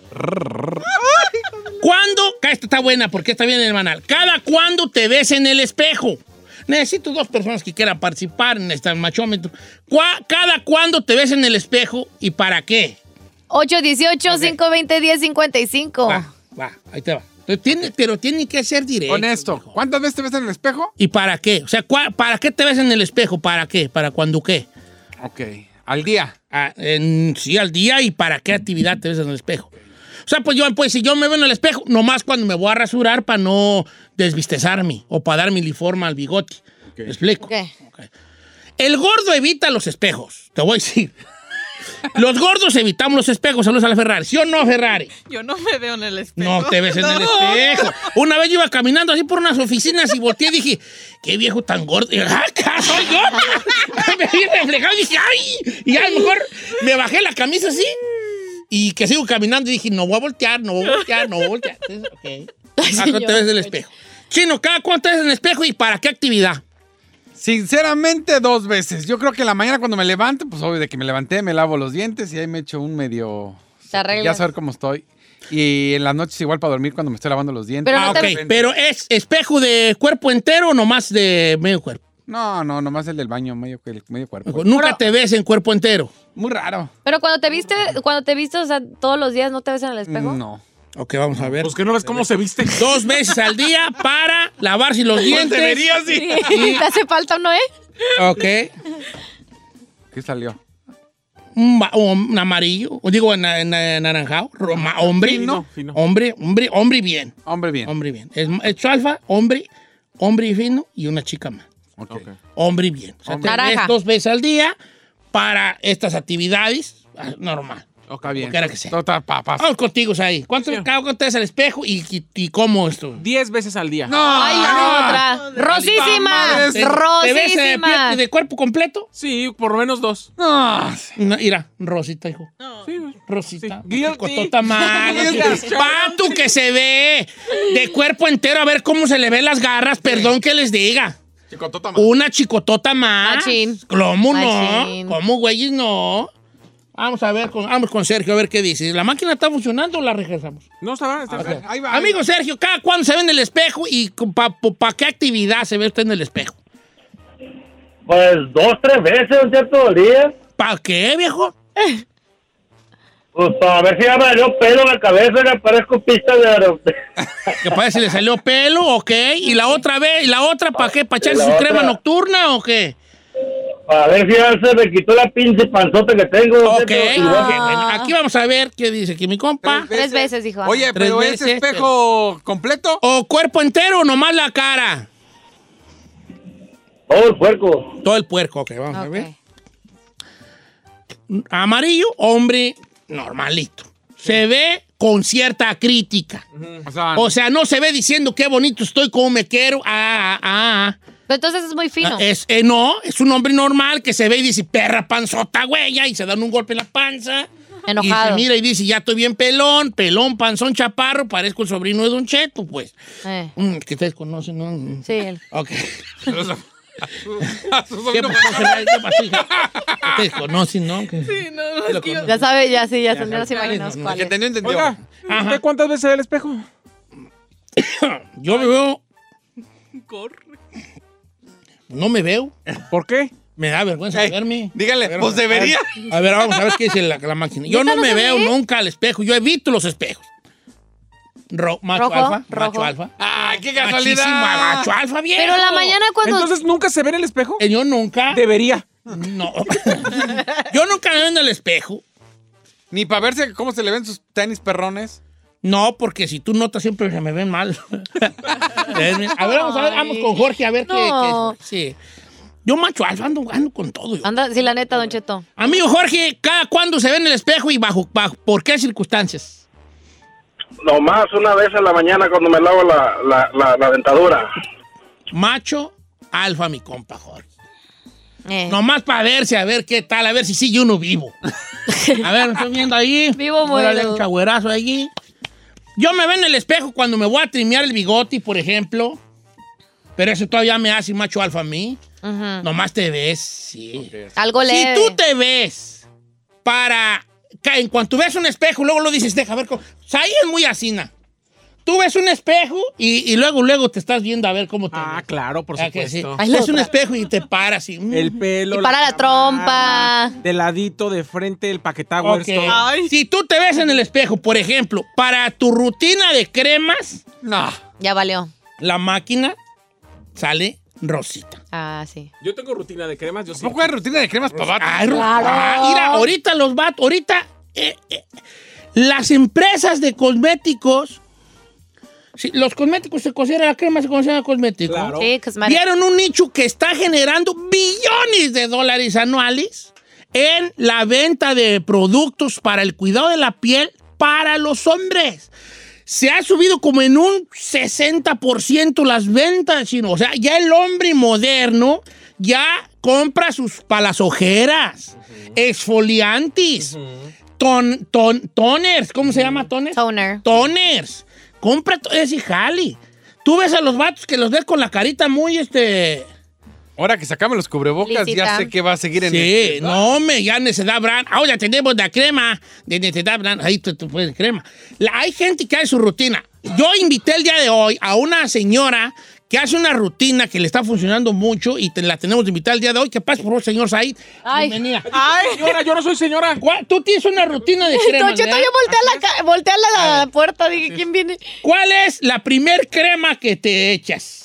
¿Cuándo? Esta está buena porque está bien en el manual. ¿Cada cuándo te ves en el espejo? Necesito dos personas que quieran participar en este machómetro. ¿Cuá- ¿Cada cuándo te ves en el espejo y para qué? 818-520-1055. Va, va, ahí te va. Pero tiene, pero tiene que ser directo. Honesto. ¿Cuántas veces te ves en el espejo? ¿Y para qué? O sea, ¿cuá- ¿para qué te ves en el espejo? ¿Para qué? ¿Para cuándo qué? Ok. Al día. Ah, en- sí, al día y para qué actividad te ves en el espejo. O sea, pues yo, pues si yo me veo en el espejo, nomás cuando me voy a rasurar para no desvistezarme o para dar mi liforma al bigote. ¿Me explico? El gordo evita los espejos, te voy a decir. Los gordos evitamos los espejos. Saludos a la Ferrari. ¿Sí o no, Ferrari? Yo no me veo en el espejo. No te ves en el espejo. Una vez yo iba caminando así por unas oficinas y volteé y dije, qué viejo tan gordo. Y, ¡Ah, acá soy yo! me vi reflejado y dije, ¡ay! Y a lo mejor me bajé la camisa así y que sigo caminando y dije, no voy a voltear, no voy a voltear, no voy a voltear. Entonces, ok. Ah, ¿cuánto te ves en el espejo? Chino, ¿cada cuánto ves en el espejo y para qué actividad? Sinceramente, dos veces. Yo creo que en la mañana cuando me levanto, pues obvio de que me levanté, me lavo los dientes y ahí me echo un medio... Te arreglas. Ya saber cómo estoy. Y en las noches igual para dormir cuando me estoy lavando los dientes. Pero no ah, te- ok. Pero ¿es espejo de cuerpo entero o nomás de medio cuerpo? No, no, nomás el del baño, medio, el medio cuerpo. Nunca te ves en cuerpo entero. Muy raro. Pero cuando te viste, cuando te viste, o sea, todos los días, ¿no te ves en el espejo? No. Ok, vamos a ver. Pues que no ves cómo se viste. Dos veces al día para lavarse los dientes. debería, sí. Sí. ¿Te hace falta uno, eh? Ok. ¿Qué salió? Un, un amarillo, o digo en- en naranjado, hombre, Fino, fino. hombre, hombre, hombre bien, Hombre bien. hombre bien. Es, es alfa, hombre, hombre fino y una chica más. Ok. Hombre bien. O sea, te Naranja. ves dos veces al día para estas actividades, ah, normal. Está bien. Quiera que sea. Total, papas. Vamos contigo, ahí. ¿Cuánto cada cuánto te ves al espejo y, y, y cómo esto? Diez veces al día. No, ¡Ay, la otra! ¡Rosísima! ¿Te, te ves eh, ¡Rosísima! pie- de cuerpo completo? Sí, por lo menos dos. No. No, mira, Rosita, hijo. Sí, güey. Rosita. Sí. Cotota mal. Pato que se ve de cuerpo entero a ver cómo se le ven las garras. Perdón que les diga. Una chicotota más. Machín. ¿Cómo no? Machín. ¿Cómo, güeyes, no? Vamos a ver, con, vamos con Sergio a ver qué dice. ¿La máquina está funcionando o la regresamos? No, está, está Ok. Ahí va. Amigo Sergio, ¿cada cuándo se ve en el espejo y para qué actividad se ve usted en el espejo? Pues dos, tres veces, un cierto día. ¿Para qué, viejo? Pues para ver si ya me salió pelo en la cabeza y aparezco pista de aeropuerto. Que parece que le salió pelo, ok. ¿Y la otra vez? ¿Y la otra para qué? ¿Para echarse su otra- crema nocturna o qué? Para ver si ya se me quitó la pinche panzota que tengo. Ok, aquí vamos a ver qué dice aquí mi compa. Tres veces, dijo. Oye, Tres pero ¿es veces, espejo completo? ¿O cuerpo entero o nomás la cara? Todo el puerco. Todo el puerco, ok, vamos a ver. Amarillo, hombre normalito. Se ve con cierta crítica. O sea, O sea, no se ve diciendo qué bonito estoy, cómo me quiero. Ah, ah, ah. Pero entonces es muy fino. Ah, Es, eh, no, es un hombre normal que se ve y dice, perra panzota, güey, y se dan un golpe en la panza. Enojado. Y se mira y dice, ya estoy bien pelón, pelón, panzón, chaparro, parezco el sobrino de Don Cheto, pues. Eh, Mm, que ustedes conocen, ¿no? Sí, él. Ok. a su ¿Qué sobrino- pasó? ¿Qué pasó, hija? Ustedes conocen, ¿no? Que- Sí, no, no, es que yo- Ya sabe, ya sí, ya, se- ya nos imaginamos no, cuál que entendió, entendió. Oiga. ¿usted cuántas veces se ve el espejo? Yo me veo, Corre. No me veo. ¿Por qué? Me da vergüenza Ey, verme. dígale, ver, pues a ver, debería. A ver, vamos a ver qué dice la, la máquina. Yo ¿Neta no me veo ve? nunca al espejo. Yo evito los espejos. Ro- macho Rojo, alfa, rojo. macho alfa. ¡Ay, qué Machísima, casualidad! macho alfa, bien. Pero la mañana cuando... Entonces, ¿nunca se ve en el espejo? Yo nunca. Debería. No. Yo nunca me veo en el espejo. Ni para verse cómo se le ven sus tenis perrones. No, porque si tú notas siempre se me ven mal. a ver, vamos a ver, vamos con Jorge a ver qué, No. qué- Sí. Yo macho alfa ando, ando con todo. yo. Anda, sí, la neta, Don Cheto. Amigo Jorge, ¿cada cuándo se ve en el espejo y bajo, bajo por qué circunstancias? Nomás una vez en la mañana cuando me lavo la, la, la, la dentadura. Macho alfa, mi compa Jorge. Eh. Nomás para verse, a ver qué tal, a ver si sigue uno vivo. A ver, estoy viendo ahí. Vivo muero. un chagüerazo allí. Yo me veo en el espejo cuando me voy a trimear el bigote, por ejemplo. Pero eso todavía me hace macho alfa a mí. Ujú. Nomás te ves, sí. Algo Si leve. tú te ves para... que En cuanto ves un espejo, luego lo dices, deja ver cómo... O sea, ahí es muy asina. Tú ves un espejo y, y luego, luego te estás viendo a ver cómo te Ah, ves. claro, por que sí. supuesto. Ay, Ves un espejo y te paras y... mm. El pelo. Y para la trompa. De ladito, de frente, el paquetagüer. Ok. todo. Ay. Si tú te ves en el espejo, por ejemplo, para tu rutina de cremas, No. Ya valió. la máquina sale rosita. Ah, sí. Yo tengo rutina de cremas, yo sí. ¿Tampoco hay rutina de cremas para vatos? Ay, Claro. ah, mira, ahorita los vatos, ahorita eh, eh, las empresas de cosméticos, sí, los cosméticos se consideran la crema, se considera cosmético. Claro. Sí. Vieron un nicho que está generando billones de dólares anuales en la venta de productos para el cuidado de la piel para los hombres. Se ha subido como en un 60% las ventas, chino. O sea, ya el hombre moderno ya compra sus para las ojeras, exfoliantes, ton- ton- toners, ¿cómo se llama toners? Toner. toners. Compra ese jali. Tú ves a los vatos que los ves con la carita muy, este... Ahora que sacamos los cubrebocas, ya sé que va a seguir en Sí, este- no, me, ya necesidad brand. Ahora tenemos la crema de necesidad brand. Ahí tú, tú puedes crema. La- hay gente que hace su rutina. Yo invité el día de hoy a una señora que hace una rutina que le está funcionando mucho y te, la tenemos de invitar el día de hoy. Que pase, por favor, señor Said. Ay. Bienvenida. Ay, señora, yo no soy señora. ¿Cuál- Tú tienes una rutina de crema. Yo volteé a la, volteé a la, la puerta. Dije, ¿quién viene? ¿Cuál es la primer crema que te echas?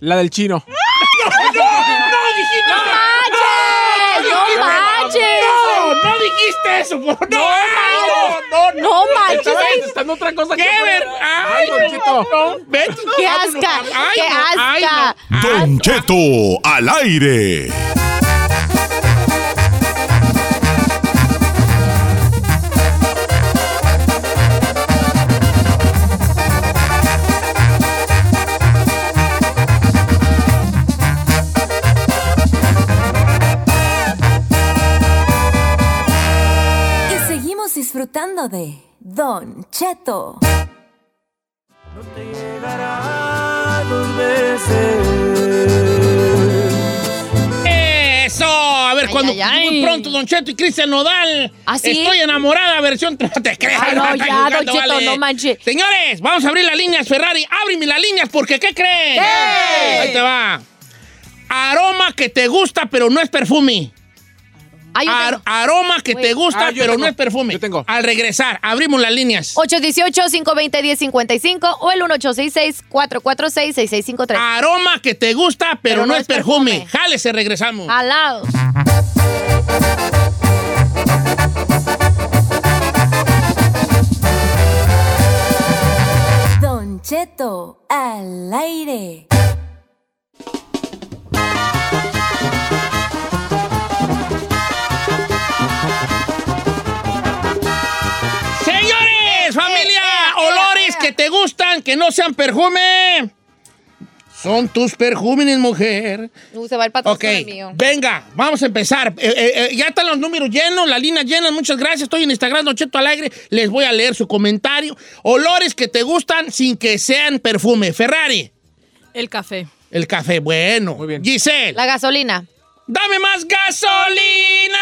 La del chino. ¡No, dijiste! ¡Manches! ¡No manches! ¡No, no dijiste eso! ¡No, no, no! ¡No manches! Estaba otra cosa ¡Qué que- ver! ¡Ay, Don Cheto. no. ¡Qué asca! ¡Qué no, asca! no. Don Cheto al aire. Disfrutando de Don Cheto. ¡Eso! A ver, Ay, cuando ay, ay. muy pronto Don Cheto y Cristian Nodal. ¿Ah, sí? Estoy enamorada, versión. No te creas. No, ya, Don Cheto, no manche. Señores, vamos a abrir las líneas, Ferrari. Ábreme las líneas porque, ¿qué creen? Ahí te va. Aroma que te gusta, pero no es perfume. Ar- aroma que te gusta, Ah, pero tengo. no es perfume. Yo tengo. Al regresar, abrimos las líneas. 818-520-1055 o el 1866-446-6653. Aroma que te gusta, pero, no, es perfume. Jálese, regresamos. Al lado. Don Cheto al aire. Que no sean perfume. Son tus perjúmenes, mujer. Uh, se va el Ok, patrocinio mío. venga, vamos a empezar. Eh, eh, eh, ya están los números llenos, las líneas llenas. Muchas gracias. Estoy en Instagram, Don Cheto Alegre. Les voy a leer su comentario. Olores que te gustan sin que sean perfume. Ferrari, El café. el café, bueno. Muy bien. Giselle, La gasolina. ¡Dame más gasolina!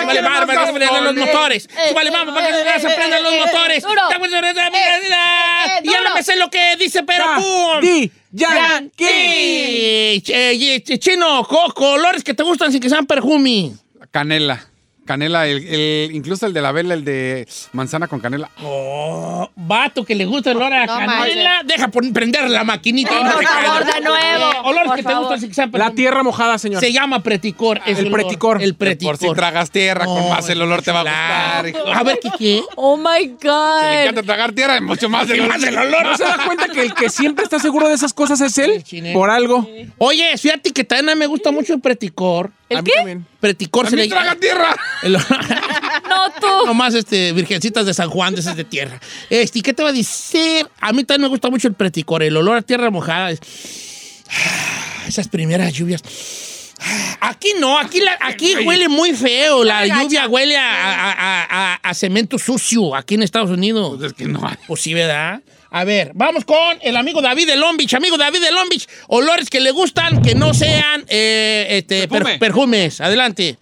Súbale, vamos, para que se prendan los motores. Eh, Súbale, eh, vamos, para que eh, se eh, prendan los eh, motores. eh, eh, Y ya no me sé lo que dice, pero Ya, ¡pum! Yankee. Eh, eh, Chino, co- colores que te gustan sin que sean perfume. Canela. Canela, el, el- incluso el de la vela, el de manzana con canela. Oh, vato que le gusta el olor a No canela. Deja pon- prender la maquinita. Sí, y no por favor, de nuevo. Eh, Por que te favor. gustan sin que sean La tierra mojada, señor. Se llama preticor. ese El olor. preticor. El preticor. Por si tragas tierra, con más el olor te va a gustar. hijo. A ver, ¿qué qué? Oh my Si le God. encanta tragar tierra, mucho más el Más el olor. ¿No se da cuenta que el que siempre está seguro de esas cosas es él? El. Por algo. Oye, fíjate que también me gusta mucho el preticor. ¿El qué? Preticor se le También traga tierra. El- No tú. Nomás este, virgencitas de San Juan, de esas de tierra. Este, ¿y qué te va a decir? A mí también me gusta mucho el preticor, el olor a tierra mojada. es- Esas primeras lluvias. Aquí no, aquí, la- aquí huele muy feo. La gacha. lluvia huele a, a- a- a- a cemento sucio aquí en Estados Unidos. Pues es que no hay. Pues sí, ¿verdad? A ver, vamos con el amigo David de Long Beach. Amigo David de Long Beach, olores que le gustan que no sean eh, este, per- Perfume. perfumes. Adelante.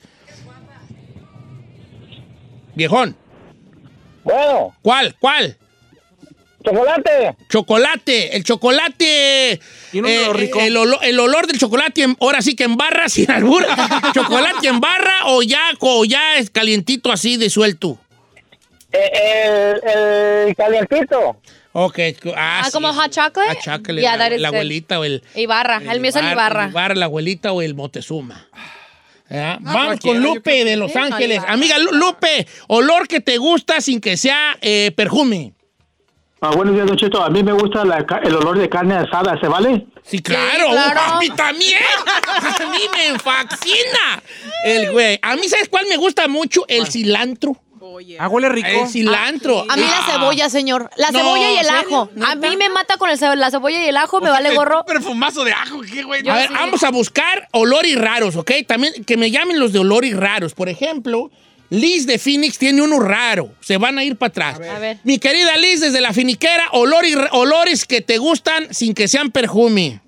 Viejón. Bueno, ¿Cuál? ¿Cuál? Chocolate. Chocolate, el chocolate. eh, Tiene un olor rico. El, olor, el olor del chocolate, en- ahora sí que en barra, sin albur. chocolate en barra o ya, o ya es calientito así de suelto. Eh, el, el calientito. Ok. Ah, Ah, sí, como hot chocolate? Hot chocolate, Yeah, la, that is la abuelita o el... Ibarra. El mío es el Ibarra. Ibarra, la abuelita o el Moctezuma. ¿Ya? No, Vamos con Lupe de Los no, Ángeles. Amiga Lu- Lupe, olor que te gusta sin que sea eh, perfume. Ah, buenos días, Don Cheto. A mí me gusta la el olor de carne asada, ¿se vale? Sí, claro. claro. A mí también. A mí me fascina. El güey. A mí, ¿sabes cuál me gusta mucho? El cilantro. Ah, huele rico. El cilantro. A mí la Ah. cebolla, señor. La No, cebolla y el ajo. A mí me mata con el ce- la cebolla y el ajo, me vale gorro. Un perfumazo de ajo, ¿qué, güey? A ver, sí. vamos a buscar olores raros, ¿ok? También que me llamen los de olores raros. Por ejemplo, Liz de Phoenix tiene uno raro. Se van a ir para atrás. A ver. Mi querida Liz, desde la finiquera, olor y- olores que te gustan sin que sean perfume.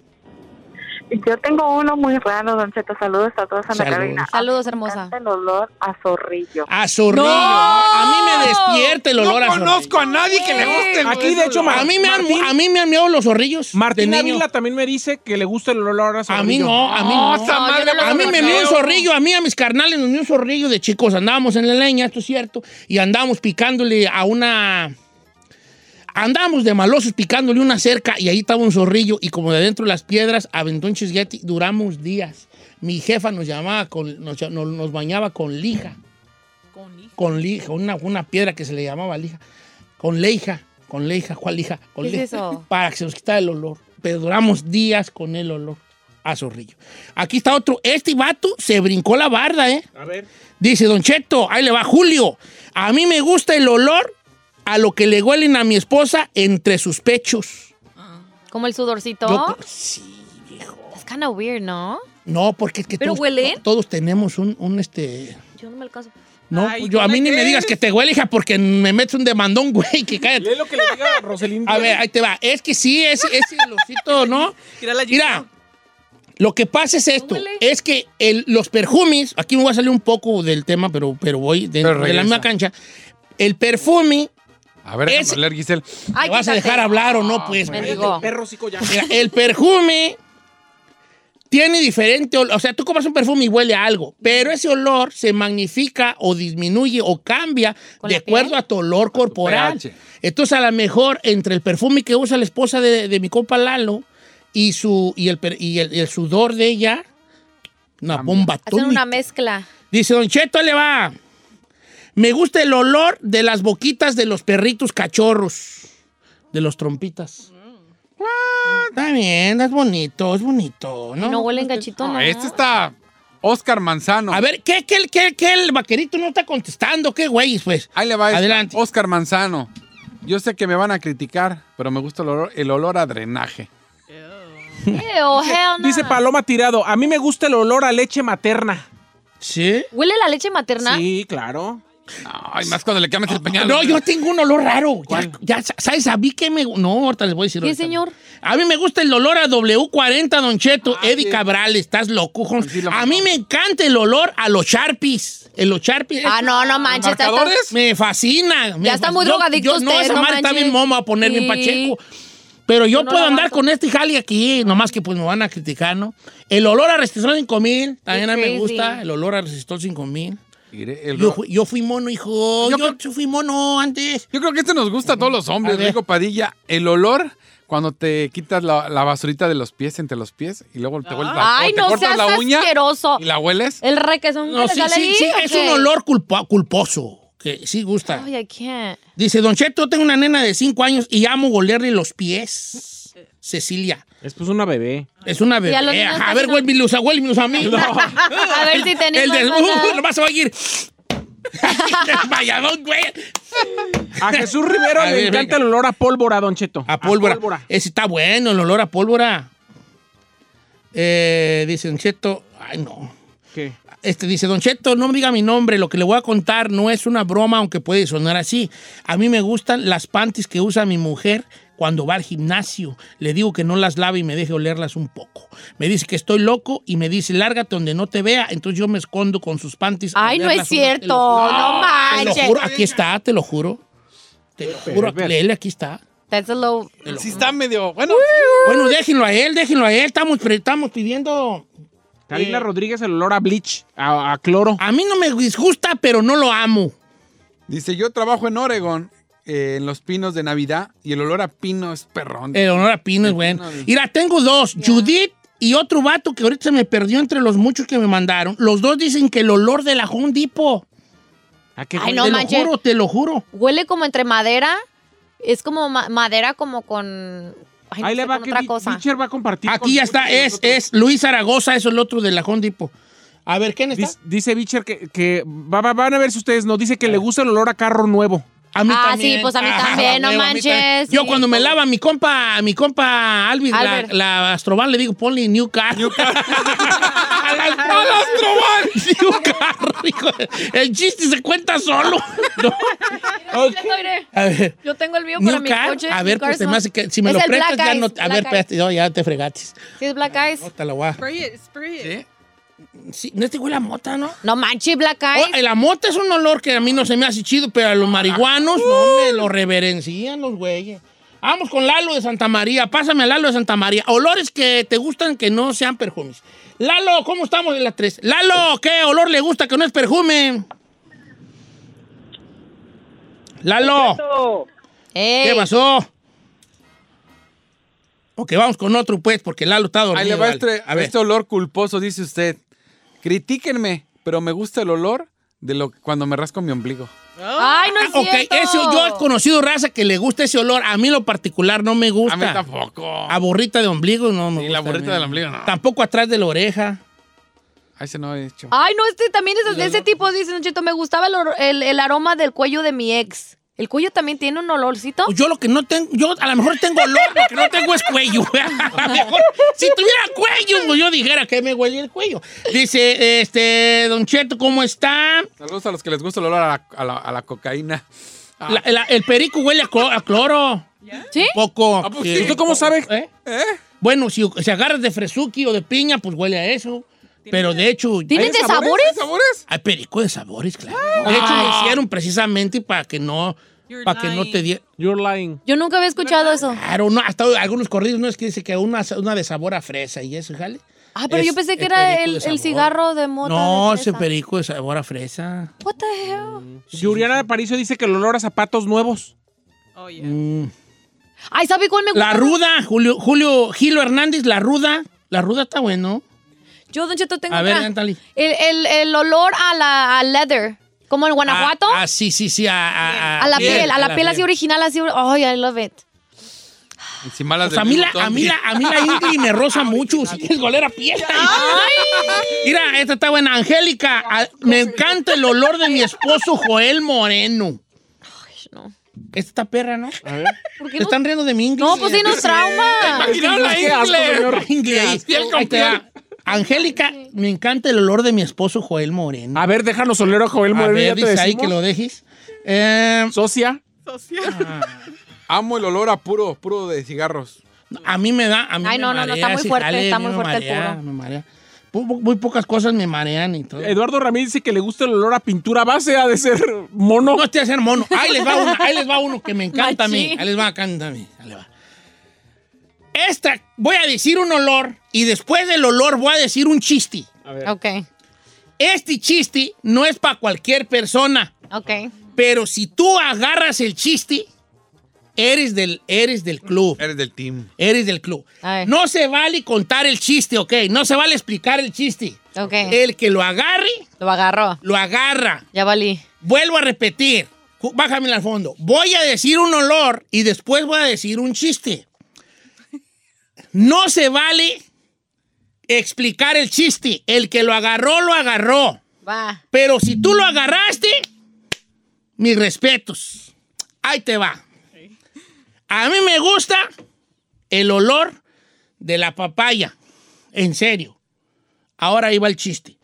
Yo tengo uno muy raro, Don Cheto. Saludos a todos en Saludos. la cabina. Saludos, Me hermosa. el olor a zorrillo. A zorrillo. A mí me despierta el olor no a zorrillo. conozco a nadie que le guste. Aquí, de hecho, A mí me han, Martín- a mí me han miedo los zorrillos. Martín. Ávila también me dice que le gusta el olor a A zorrillo. mí no, a mí No, no. No, madre no A mí me mió un zorrillo, a mí, a mis carnales nos mió un zorrillo de chicos. Andábamos en la leña, esto es cierto, y andábamos picándole a una. Andábamos de malosos picándole una cerca y ahí estaba un zorrillo y como de adentro de las piedras aventó un chisguete. Duramos días. Mi jefa nos llamaba, con, nos, nos- nos bañaba con lija. Con lija, una, una piedra que se le llamaba lija. Con leija, con leija, ¿cuál lija? Con ¿Qué es leija. eso? Para que se nos quitara el olor. Pero duramos días con el olor a zorrillo. Aquí está otro. Este vato se brincó la barda, ¿eh? A ver. Dice, Don Cheto, ahí le va Julio. A mí me gusta el olor a lo que le huelen a mi esposa entre sus pechos. Como el sudorcito. Yo- sí, viejo. Es kind of weird, ¿no? No, porque es que ¿Pero todos, huelen? to- todos tenemos un, un, este... Yo no me alcanzo. No, Ay, yo a mí ¿huele ni me digas que te huele, hija, porque me metes un demandón, güey, que cállate. Lee lo que le diga Roselín. A ver, ahí te va. Es que sí, ese, ese olorcito, ¿no? Mira la Mira, lo que pasa es esto, huele? es que el- los perfumes, aquí me voy a salir un poco del tema, pero, pero voy de, Pero de la misma cancha. El perfume, A ver, Es- oler, Giselle. Ay, ¿me vas a dejar hablar o no? Pues, Me digo. Mira, el perfume tiene diferente olor. O sea, tú compras un perfume y huele a algo, pero ese olor se magnifica o disminuye o cambia ¿Con de acuerdo piel? a tu olor corporal. pH. Entonces, a lo mejor entre el perfume que usa la esposa de, de mi compa Lalo y, su, y, el, y el, y el sudor de ella, una bomba Hacen una mezcla. Dice Don Cheto, le va. Me gusta el olor de las boquitas de los perritos cachorros, de los trompitas. Ah, está bien, es bonito, es bonito, ¿no? No, huelen gachito, no. No, este está Oscar Manzano. A ver, ¿qué, qué, qué, qué el vaquerito no está contestando? ¿Qué güey, pues? Ahí le va. Adelante. Oscar Manzano. Yo sé que me van a criticar, pero me gusta el olor, el olor a drenaje. Ew. Dice Paloma Tirado, a mí me gusta el olor a leche materna. ¿Sí? ¿Huele la leche materna? Sí, claro. Ay, más cuando le cambias el pañal. No, yo tengo un olor raro. Ya, ya, ¿sabes? A mí que me... No, ahorita les voy a decir. ¿Qué, ahorita. señor? A mí me gusta el olor a W40, Don Cheto. Eddie Cabral, estás loco. Sí, lo- a mí me encanta el olor a los Sharpies. En los Sharpies. Ah, no, no manches. está- ¿Marcadores? Me fascina. me Ya está fasc- muy drogadicto yo- No, esa no madre está bien momo a poner bien Sí. pacheco. Pero yo no puedo andar con este jali aquí, nomás que pues me van a criticar, ¿no? El olor a Resistol 5000, también a mí me gusta. El olor a Resistol 5000. El- Yo, fui- yo fui mono, hijo. Yo Yo, creo- fui mono antes. Yo creo que este nos gusta a todos los hombres. Rico Padilla. El olor cuando te quitas la, la basurita de los pies entre los pies y luego te, vuelves la, Ay, o te no cortas la uña asqueroso. y la hueles. El requesón No, que sí, le sale sí, ahí, sí, ¿o es un olor culposo, que sí gusta. Ay, I can't. Dice, Don Cheto, tengo una nena de 5 años y amo olerle los pies. Cecilia. Es pues una bebé. Es una bebé. a los niños Ajá, A casi ver, no- huélmelos a mí. A ver si tenés El de... más ganas. Uh, nomás se va a ir. Valladón, güey. A Jesús Rivero A le ver, encanta venga. el olor a pólvora, Don Cheto. A pólvora. Ese está bueno, el olor a pólvora. Eh, dice Don Cheto. Ay, no. ¿Qué? Este dice, Don Cheto, no me diga mi nombre, lo que le voy a contar no es una broma, aunque puede sonar así. A mí me gustan las panties que usa mi mujer cuando va al gimnasio. Le digo que no las lave y me deje olerlas un poco. Me dice que estoy loco y me dice, lárgate donde no te vea. Entonces yo me escondo con sus panties. Ay, no es cierto. lo juro. No Te lo manches. juro, aquí está, te lo juro. Te lo juro, léele, aquí está. That's a low. Sí está medio... Bueno, Bueno, déjenlo a él, déjenlo a él. Estamos, estamos pidiendo... Karina Eh, Rodríguez, el olor a bleach, a, a cloro. A mí no me disgusta, pero no lo amo. dice, yo trabajo en Oregon, eh, en los pinos de Navidad, y el olor a pino es perrón. El honor a Pino es bueno. Mira, tengo dos. Judith y otro vato que ahorita se me perdió entre los muchos que me mandaron. Los dos dicen que el olor de la Home Depot. ¿A qué Ay, no te lo manches. juro, te lo juro. Huele como entre madera. Es como ma- madera como con. Ay, no Ahí le sé, va con que otra cosa. Va a compartir. con Aquí ya está, es, es Luis Zaragoza, eso es el otro de la Home Depot. A ver, ¿quién está? Dice, Beecher que, que va- va- van a ver si ustedes nos dice que le gusta el olor a carro nuevo. A mí Ah, también. sí, pues a mí también, no a manches, Yo sí. cuando me lava mi compa, mi compa Alvis, la, Albert. la Astrovan, le digo, ponle New Car. New Car. a la Astrovan. New Car, hijo. El chiste se cuenta solo. No. Ok. Mire, A ver. Yo tengo el mío para New mi Car. coche. A ver, pues se me hace que si me Es lo prestas Black ya no. Eyes, A ver, espérate, no, ya te fregates. Sí, es Black Eyes. No te la voy a- Spray it, spray it. Sí, no te huele a mota, ¿no? No manches, Black Eyes. Oh, la mota es un olor que a mí no se me hace chido, pero a los marihuanos no me lo reverencian los güeyes. Vamos con Lalo de Santa María. Pásame a Lalo de Santa María. Olores que te gustan que no sean perfumes. Lalo, ¿cómo estamos en la 3? Lalo, ¿qué olor le gusta que no es perfume? Lalo, Ey. ¿qué pasó? Ok, vamos con otro, pues, porque Lalo está dormido. Ahí le va vale. este, A ver. este olor culposo, dice usted. Critíquenme, pero me gusta el olor de lo cuando me rasco mi ombligo. Ay, no es Ah, Ok, cierto. eso, yo he conocido raza que le gusta ese olor. A mí lo particular no me gusta. A mí tampoco. A borrita de ombligo no me Sí, gusta. la borrita a mí. del ombligo, no. Tampoco atrás de la oreja. A ese no he hecho. Ay, no, este también es de ese tipo, dice Cheto. Me gustaba el, or- el- el aroma del cuello de mi ex. ¿El cuello también tiene un olorcito? Pues yo lo que no tengo, yo a lo mejor tengo olor, lo que no tengo es cuello. A lo mejor, si tuviera cuello, pues yo dijera que me huele el cuello. Dice, este, Don Cheto, ¿cómo está? Saludos a los que les gusta el olor a la, a la- a la cocaína. La- la- el perico huele a, clo- a cloro. ¿Sí? Poco. pues Sí. sí. ¿Usted cómo sabe? ¿Eh? Bueno, si, si agarras de fresuki o de piña, pues huele a eso. Pero de hecho. ¿Tienen de sabores? ¿Hay sabores? Hay perico de sabores, claro. De hecho, lo hicieron precisamente para que no. You're Para que no te diera. You're lying. Yo nunca había escuchado eso. Claro, no, hasta algunos corridos no es que dice que una, una de sabor a fresa y eso, jale. Ah, pero Es yo pensé que el era el, de el cigarro de mota. No, de ese perico de sabor a fresa. What the hell? Yuriana Aparicio dice que el olor a zapatos nuevos. Oh, yeah. Mm. Ay, ¿sabe cuál me gusta? La ruda, Julio, Julio Gilo Hernández, la ruda. La ruda está bueno. Yo, Don Cheto, tengo A ver. Natalie. El, el, el olor a la a leather. Como en Guanajuato. Ah, ah, sí, sí, sí. A, a- a la piel, a la piel así piel. original, así. Ay, I love it. Encima las Pues a mí, la, a, mí la, a mí la Ingrid me rosa mucho. Si quieres oler a piel. Mira, esta está buena. Angélica, a- me encanta el olor de mi esposo Joel Moreno. no. Esta está perra, ¿no? A ver. ¿Por qué ¿Te no? están riendo de mi inglés? No, pues sí nos trauma. Imaginaron a Qué asco, señor. Piel con Ahí te va. Angélica, me encanta el olor de mi esposo Joel Moreno. A ver, déjanos oler a Joel A Moreno. ver, ya te dice ahí que lo dejes. Eh, Socia. Amo el olor a puro, puro de cigarros. a mí me da. A mí Ay, me no, no, no, marea está muy fuerte, jale, está a muy fuerte el marea, puro. me marea. Muy, muy pocas cosas me marean y todo. Eduardo Ramírez dice que le gusta el olor a pintura base, ha de ser mono. No estoy a hacer mono. Ahí les va uno, ahí les va uno que me encanta a mí. Ahí les va, encanta a mí. Ahí les va. Esta, voy a decir un olor y después del olor voy a decir un chiste. Ok, Este chiste no es para cualquier persona, ok. pero si tú agarras el chiste, eres del, eres del club. Eres del team. Eres del club. A ver. No se vale contar el chiste, ¿ok? No se vale explicar el chiste. Ok. El que lo agarre, Lo agarró. lo agarra. Ya valí. Vuelvo a repetir. Bájame al fondo. Voy a decir un olor y después voy a decir un chiste. No se vale explicar el chiste. El que lo agarró, lo agarró. Va. Pero si tú lo agarraste, mis respetos. Ahí te va. A mí me gusta el olor de la papaya. En serio. Ahora ahí va el chiste.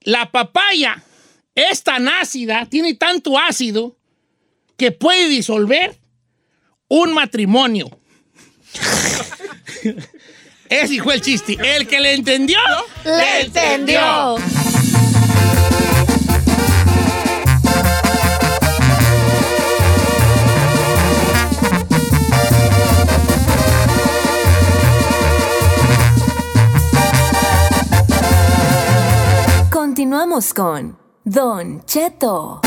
La papaya es tan ácida, tiene tanto ácido, que puede disolver un matrimonio. Ese fue el chiste. El que le entendió, le entendió. Continuamos con Don Cheto.